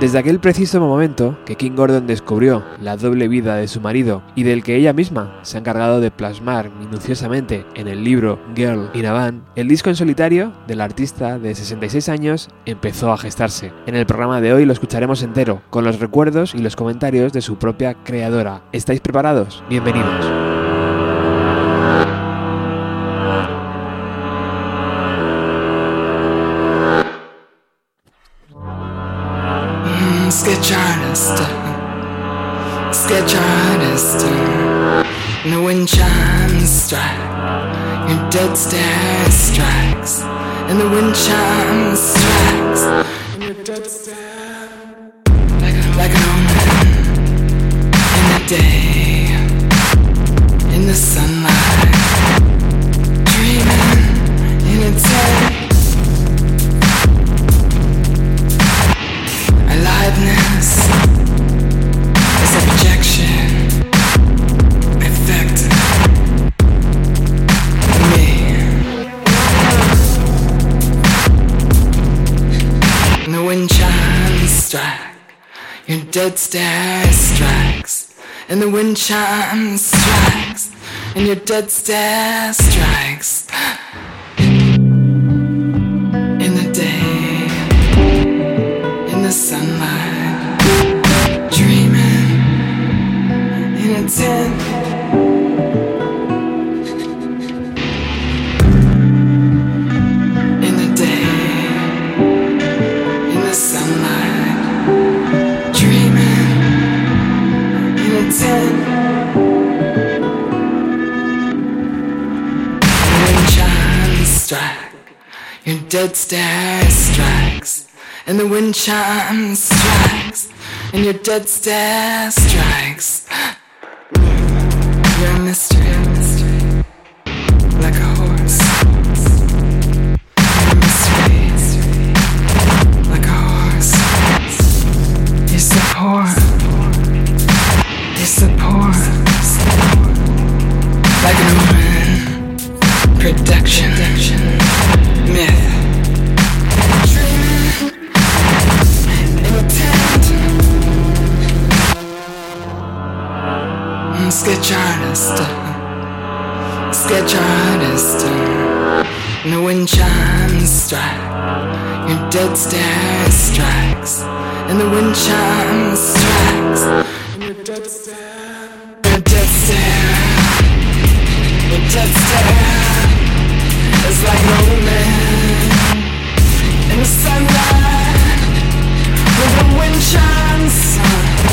Desde aquel preciso momento que King Gordon descubrió la doble vida de su marido y del que ella misma se ha encargado de plasmar minuciosamente en el libro Girl in a Van, el disco en solitario del artista de 66 años empezó a gestarse. En el programa de hoy lo escucharemos entero, con los recuerdos y los comentarios de su propia creadora. ¿Estáis preparados? Bienvenidos. Sketch artist, sketch artist. And the wind chimes strike, your dead stare strikes, and the wind chimes strikes, and your dead stare. Like, a, like an omen. In the day, in the sunlight, dreaming in its head. Strike your dead stare strikes and the wind chimes strikes and your dead stare strikes in the day in the sunlight, dreaming in a tent. Dead stare strikes and the wind chimes strikes, and your dead stare strikes. You're a mystery, like a horse. You're a mystery, like a horse. You support, you support, like an omen, production, sketch artist, sketch artist. The wind chimes strike, your dead stare strikes, and the wind chimes strikes, and your dead stare, your dead stare, your dead stare is like no man in the sunlight. With the wind chimes.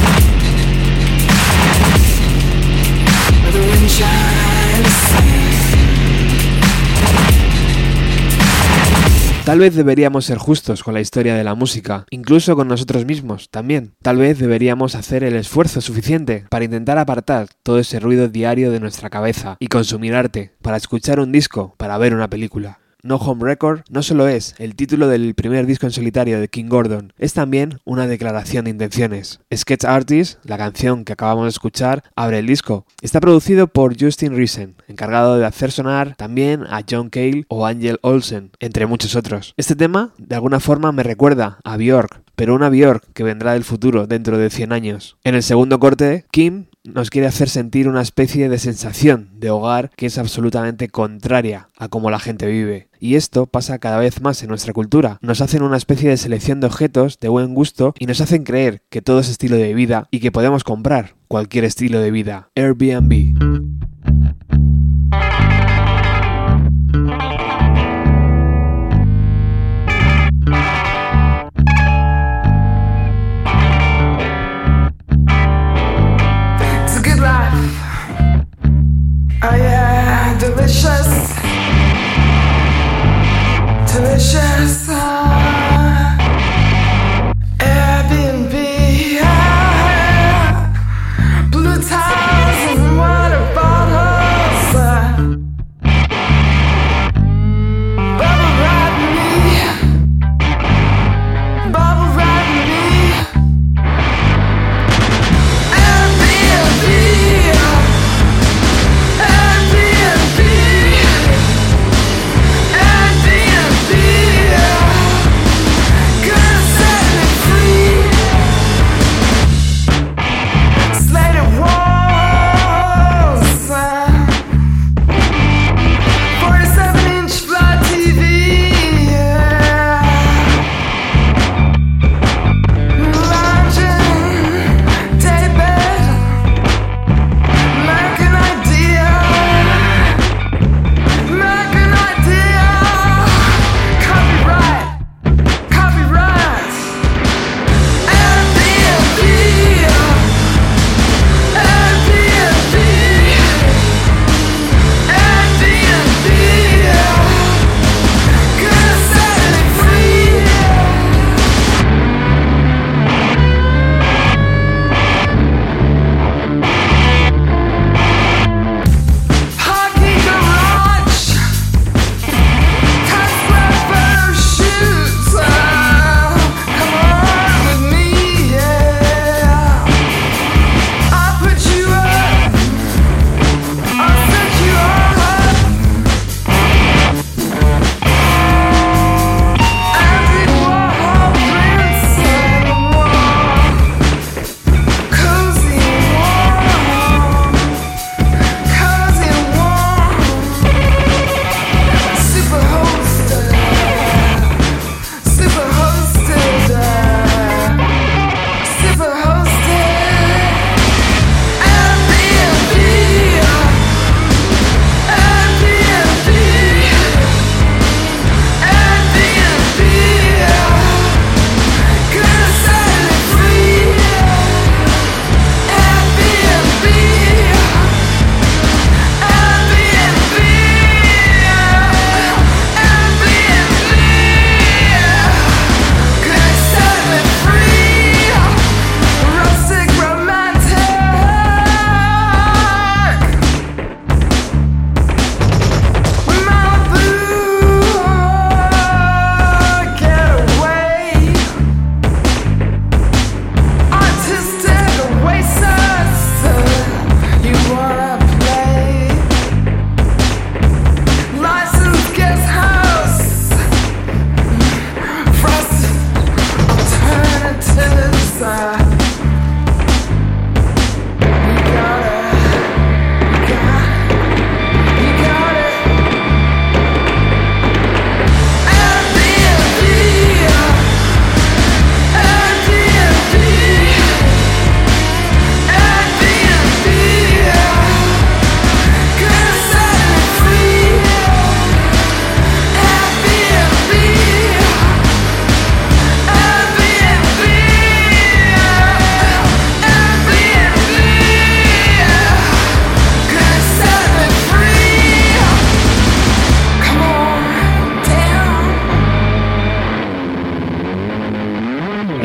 Tal vez deberíamos ser justos con la historia de la música, incluso con nosotros mismos también. Tal vez deberíamos hacer el esfuerzo suficiente para intentar apartar todo ese ruido diario de nuestra cabeza y consumir arte, para escuchar un disco, para ver una película. No Home Record no solo es el título del primer disco en solitario de King Gordon, es también una declaración de intenciones. Sketch Artist, la canción que acabamos de escuchar, abre el disco. Está producido por Justin Risen, encargado de hacer sonar también a John Cale o Angel Olsen, entre muchos otros. Este tema, de alguna forma, me recuerda a Björk, pero una Björk que vendrá del futuro dentro de 100 años. En el segundo corte, Kim nos quiere hacer sentir una especie de sensación de hogar que es absolutamente contraria a cómo la gente vive. Y esto pasa cada vez más en nuestra cultura. Nos hacen una especie de selección de objetos de buen gusto y nos hacen creer que todo es estilo de vida y que podemos comprar cualquier estilo de vida. Airbnb. precious.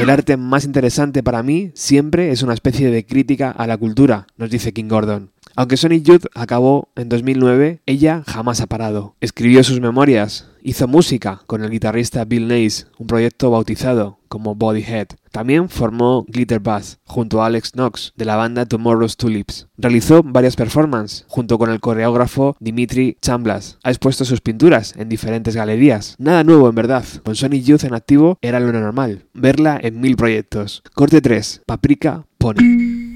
El arte más interesante para mí siempre es una especie de crítica a la cultura, nos dice King Gordon. Aunque Sonic Youth acabó en 2009, ella jamás ha parado. Escribió sus memorias, hizo música con el guitarrista Bill Nace, un proyecto bautizado como Bodyhead. También formó Glitter Bass junto a Alex Knox de la banda Tomorrow's Tulips. Realizó varias performances junto con el coreógrafo Dimitri Chamblas. Ha expuesto sus pinturas en diferentes galerías. Nada nuevo en verdad. Con Sonic Youth en activo era lo normal. Verla en mil proyectos. Corte 3. Paprika Pony.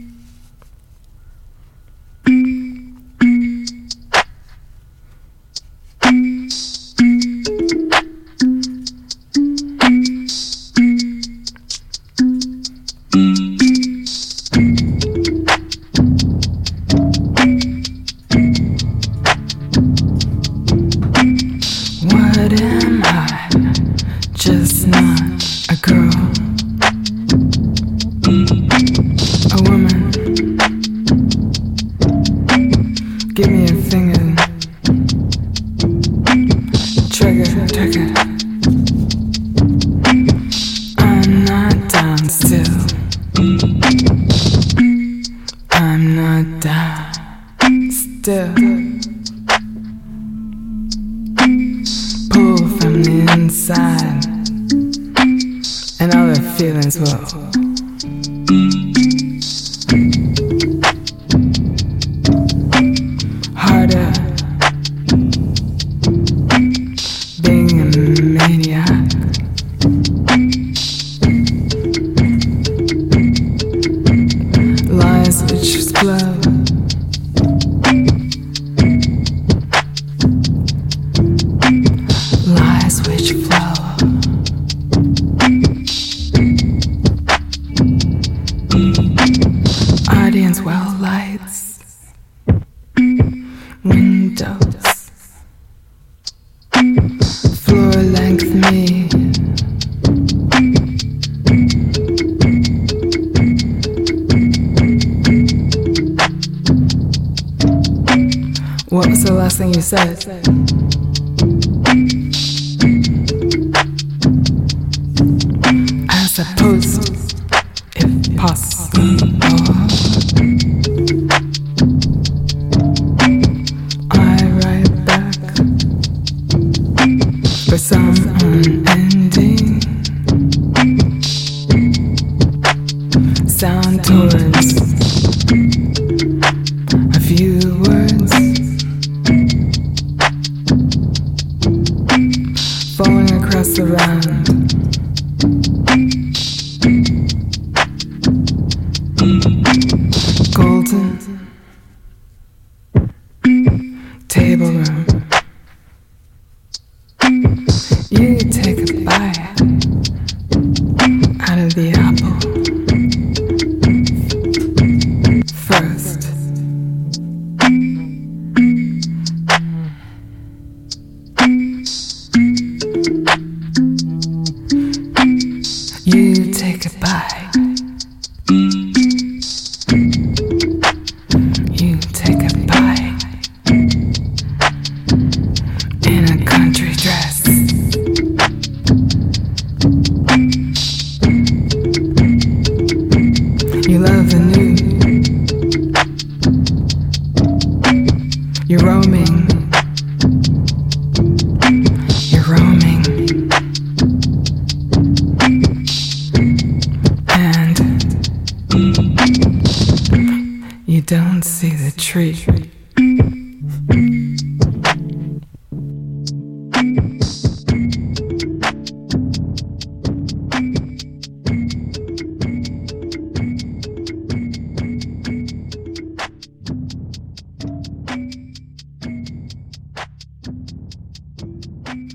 I'm not done still. Pull from the inside, and all the feelings will.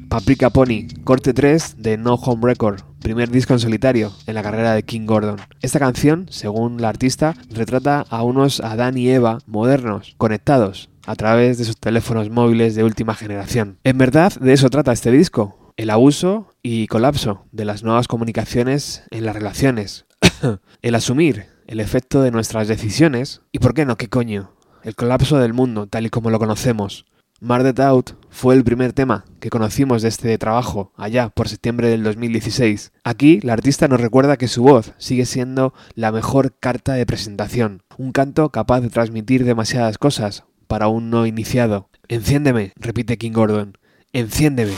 Paprika Pony, corte 3 de No Home Record, primer disco en solitario en la carrera de King Gordon. Esta canción, según la artista, retrata a unos Adán y Eva modernos, conectados a través de sus teléfonos móviles de última generación. En verdad, de eso trata este disco, el abuso y colapso de las nuevas comunicaciones en las relaciones, el asumir el efecto de nuestras decisiones y, ¿por qué no? ¿Qué coño? El colapso del mundo tal y como lo conocemos. Fue el primer tema que conocimos de este trabajo allá por septiembre del 2016. Aquí la artista nos recuerda que su voz sigue siendo la mejor carta de presentación, un canto capaz de transmitir demasiadas cosas para un no iniciado. Enciéndeme, repite King Gordon, enciéndeme.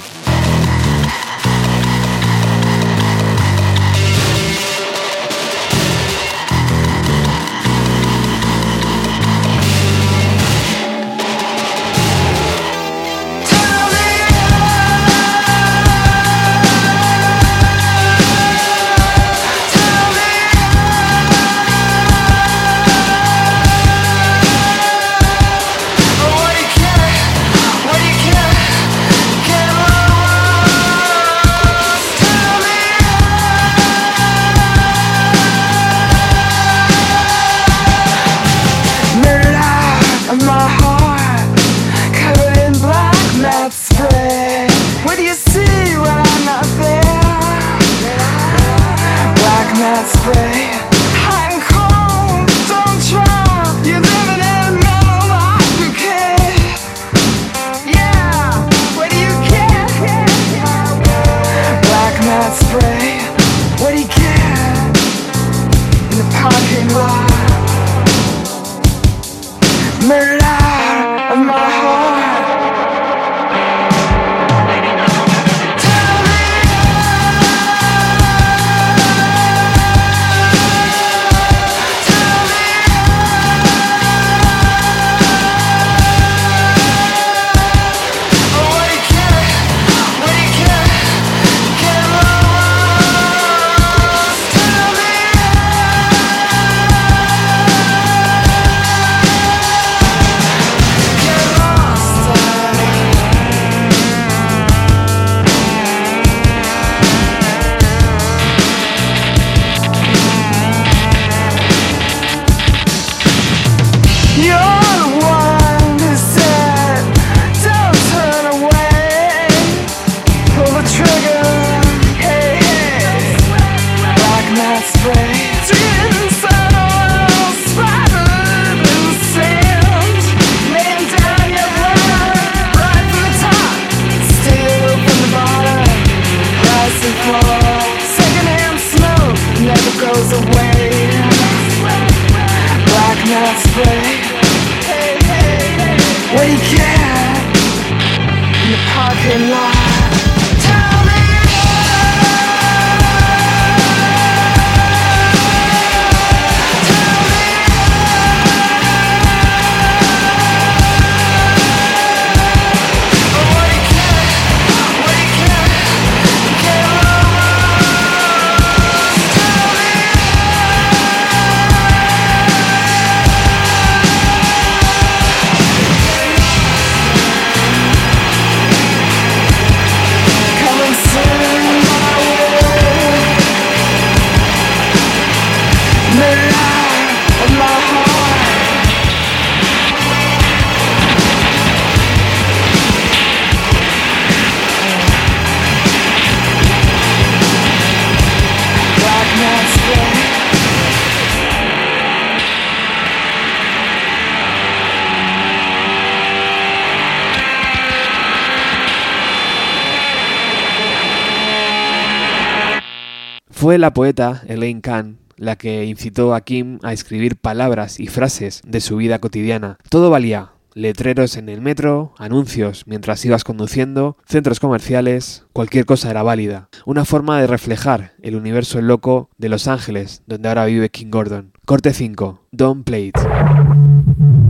Fue la poeta Elaine Kahn la que incitó a Kim a escribir palabras y frases de su vida cotidiana. Todo valía. Letreros en el metro, anuncios mientras ibas conduciendo, centros comerciales, cualquier cosa era válida. Una forma de reflejar el universo loco de Los Ángeles, donde ahora vive King Gordon. Corte 5. Don't Play It.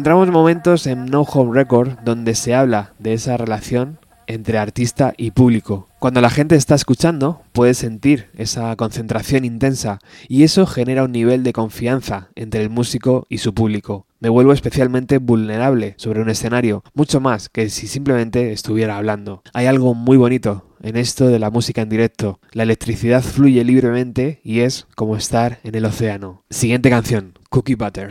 Encontramos momentos en No Home Record donde se habla de esa relación entre artista y público. Cuando la gente está escuchando, puede sentir esa concentración intensa y eso genera un nivel de confianza entre el músico y su público. Me vuelvo especialmente vulnerable sobre un escenario, mucho más que si simplemente estuviera hablando. Hay algo muy bonito en esto de la música en directo. La electricidad fluye libremente y es como estar en el océano. Siguiente canción, Cookie Butter.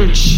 church.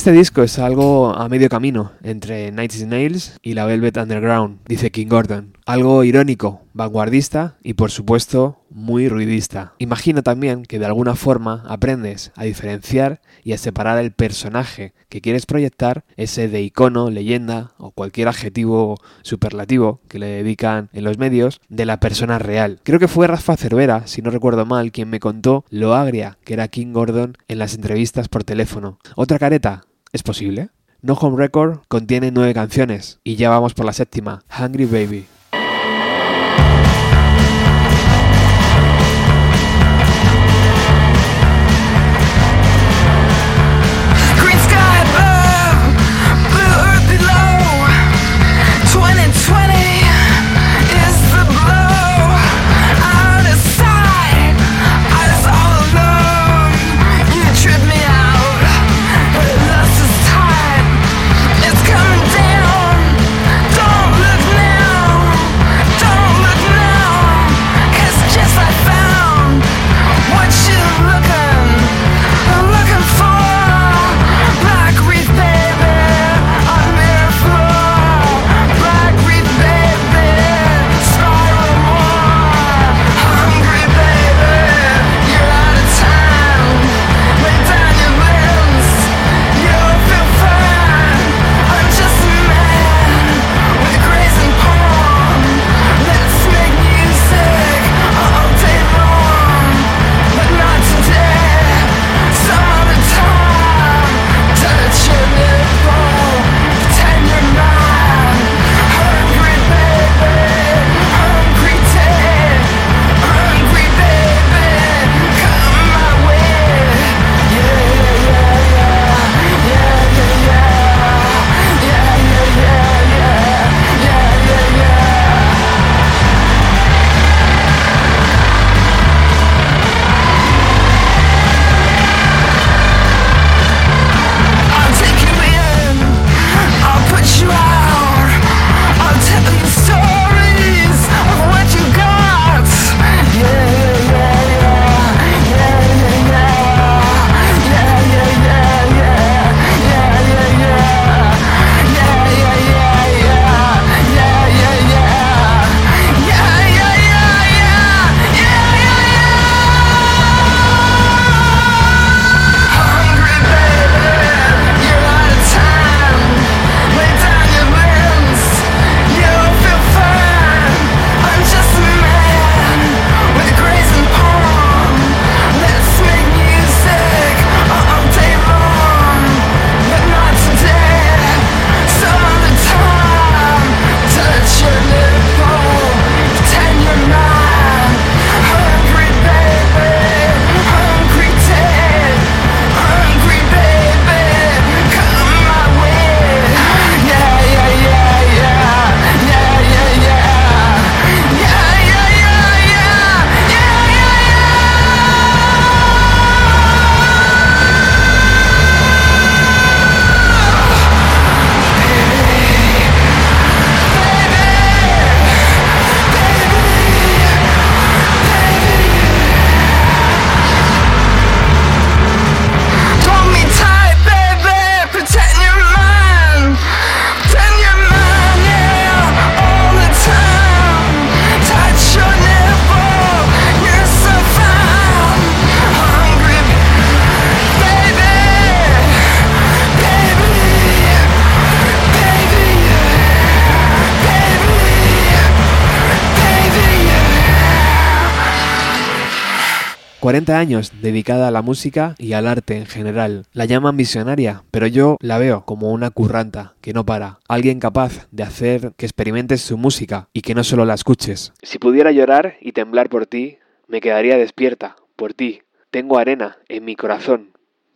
Este disco es algo a medio camino entre Nights Nails y la Velvet Underground, dice King Gordon. Algo irónico, vanguardista y por supuesto muy ruidista. Imagino también que de alguna forma aprendes a diferenciar y a separar el personaje que quieres proyectar, ese de icono, leyenda o cualquier adjetivo superlativo que le dedican en los medios, de la persona real. Creo que fue Rafa Cervera, si no recuerdo mal, quien me contó lo agria que era King Gordon en las entrevistas por teléfono. Otra careta, ¿es posible? No Home Record contiene nueve canciones y ya vamos por la séptima, Hungry Baby. Años dedicada a la música y al arte en general. La llaman visionaria, pero yo la veo como una curranta que no para, alguien capaz de hacer que experimentes su música y que no solo la escuches. Si pudiera llorar y temblar por ti, me quedaría despierta, por ti. Tengo arena en mi corazón,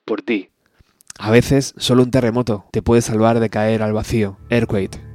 por ti. A veces solo un terremoto te puede salvar de caer al vacío. Earthquake.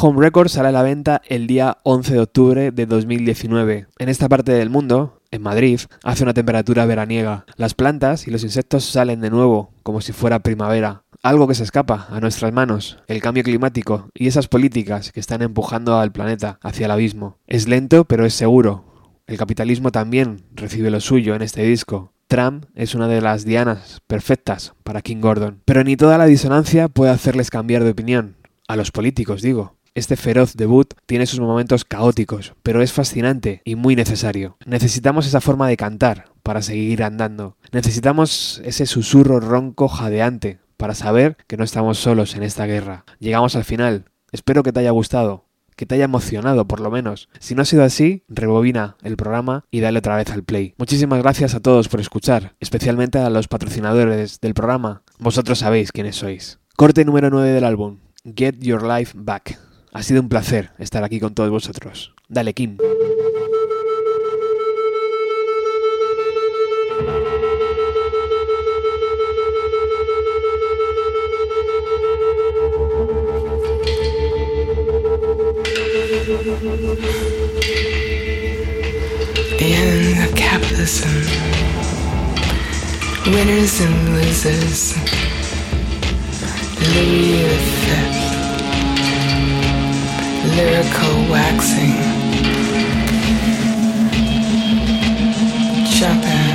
Home Records sale a la venta el día 11 de octubre de 2019. En esta parte del mundo, en Madrid, hace una temperatura veraniega. Las plantas y los insectos salen de nuevo, como si fuera primavera. Algo que se escapa a nuestras manos, el cambio climático y esas políticas que están empujando al planeta hacia el abismo. Es lento, pero es seguro. El capitalismo también recibe lo suyo en este disco. Trump es una de las dianas perfectas para King Gordon. Pero ni toda la disonancia puede hacerles cambiar de opinión. A los políticos, digo. Este feroz debut tiene sus momentos caóticos, pero es fascinante y muy necesario. Necesitamos esa forma de cantar para seguir andando. Necesitamos ese susurro ronco jadeante para saber que no estamos solos en esta guerra. Llegamos al final. Espero que te haya gustado, que te haya emocionado por lo menos. Si no ha sido así, rebobina el programa y dale otra vez al play. Muchísimas gracias a todos por escuchar, especialmente a los patrocinadores del programa. Vosotros sabéis quiénes sois. Corte número 9 del álbum, Get Your Life Back. Ha sido un placer estar aquí con todos vosotros. Dale, Kim. Get the capitalism. Winners and losers. Louis V. Lyrical waxing. Jumping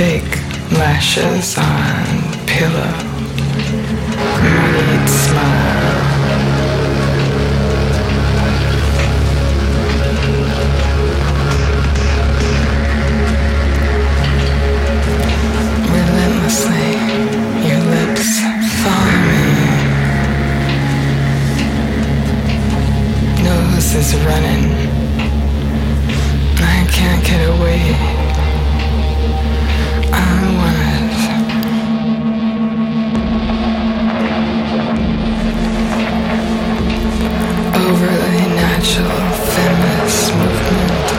fake lashes on pillow. Moneyed smile. Relentlessly, your lips follow me. Nose is running. I can't get away. Natural feminist movement.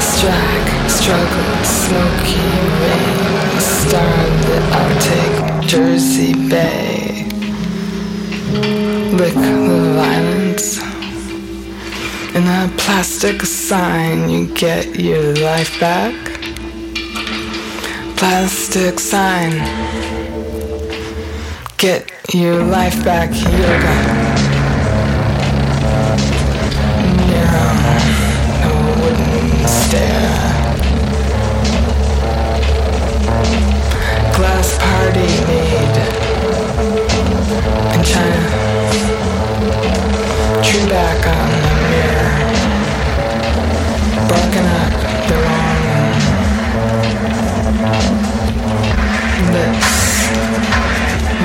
Strike, struggle, smoky rain. Starlit Arctic, Jersey Bay. Lick the violence. In a plastic sign, you get your life back. Plastic sign. Get your life back, yoga. Back on the mirror. Barking up the wrong lips.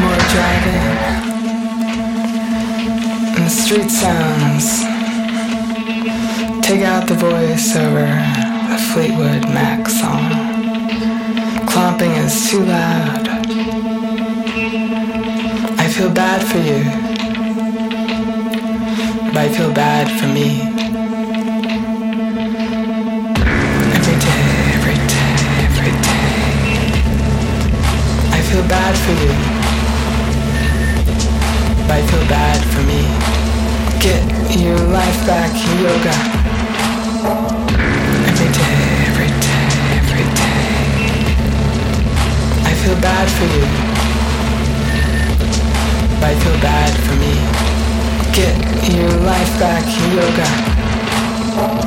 More driving. And the street sounds. Take out the voice over the Fleetwood Mac song. Clomping is too loud. I feel bad for you. But I feel bad for me. Every day, every day, every day. I feel bad for you. But I feel bad for me. Get your life back, yoga. Every day, every day, every day. I feel bad for you. But I feel bad for me. Get your life back, yoga.